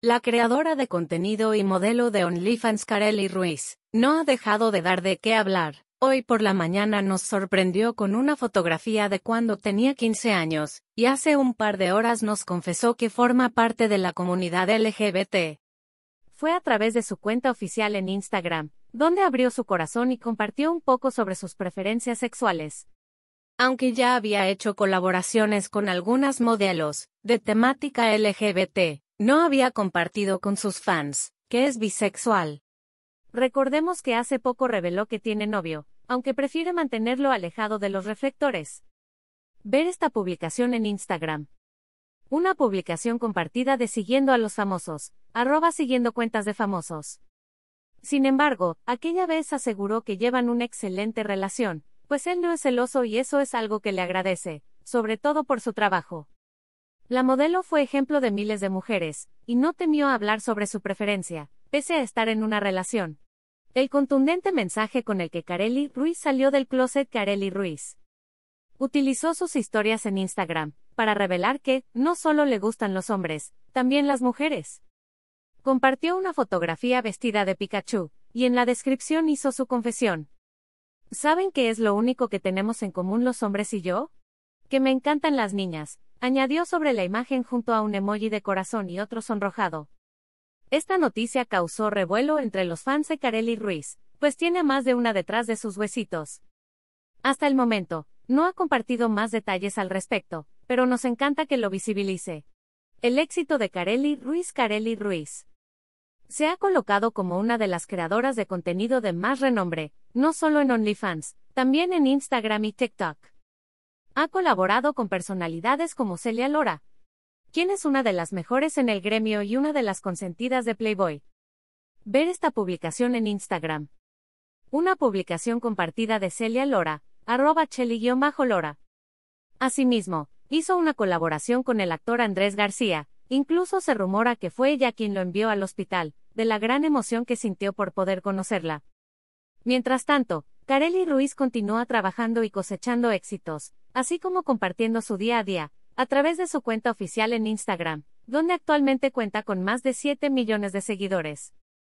La creadora de contenido y modelo de OnlyFans Kareli Ruiz, no ha dejado de dar de qué hablar. Hoy por la mañana nos sorprendió con una fotografía de cuando tenía 15 años, y hace un par de horas nos confesó que forma parte de la comunidad LGBT. Fue a través de su cuenta oficial en Instagram, donde abrió su corazón y compartió un poco sobre sus preferencias sexuales. Aunque ya había hecho colaboraciones con algunas modelos de temática LGBT, no había compartido con sus fans, que es bisexual. Recordemos que hace poco reveló que tiene novio, aunque prefiere mantenerlo alejado de los reflectores. Ver esta publicación en Instagram. Una publicación compartida de siguiendo a los famosos, arroba siguiendo cuentas de famosos. Sin embargo, aquella vez aseguró que llevan una excelente relación, pues él no es celoso y eso es algo que le agradece, sobre todo por su trabajo. La modelo fue ejemplo de miles de mujeres, y no temió hablar sobre su preferencia, pese a estar en una relación. El contundente mensaje con el que Kareli Ruiz salió del closet Kareli Ruiz. Utilizó sus historias en Instagram, para revelar que, no solo le gustan los hombres, también las mujeres. Compartió una fotografía vestida de Pikachu, y en la descripción hizo su confesión. ¿Saben qué es lo único que tenemos en común los hombres y yo? Que me encantan las niñas, añadió sobre la imagen junto a un emoji de corazón y otro sonrojado. Esta noticia causó revuelo entre los fans de Kareli Ruiz, pues tiene más de una detrás de sus huesitos. Hasta el momento, no ha compartido más detalles al respecto, pero nos encanta que lo visibilice. El éxito de Kareli Ruiz Kareli Ruiz. Se ha colocado como una de las creadoras de contenido de más renombre, no solo en OnlyFans, también en Instagram y TikTok. Ha colaborado con personalidades como Celia Lora, quien es una de las mejores en el gremio y una de las consentidas de Playboy. Ver esta publicación en Instagram. Una publicación compartida de Celia Lora, arroba cheli-lora. Asimismo, hizo una colaboración con el actor Andrés García, incluso se rumora que fue ella quien lo envió al hospital, de la gran emoción que sintió por poder conocerla. Mientras tanto, Kareli Ruiz continúa trabajando y cosechando éxitos, así como compartiendo su día a día, a través de su cuenta oficial en Instagram, donde actualmente cuenta con más de 7 millones de seguidores.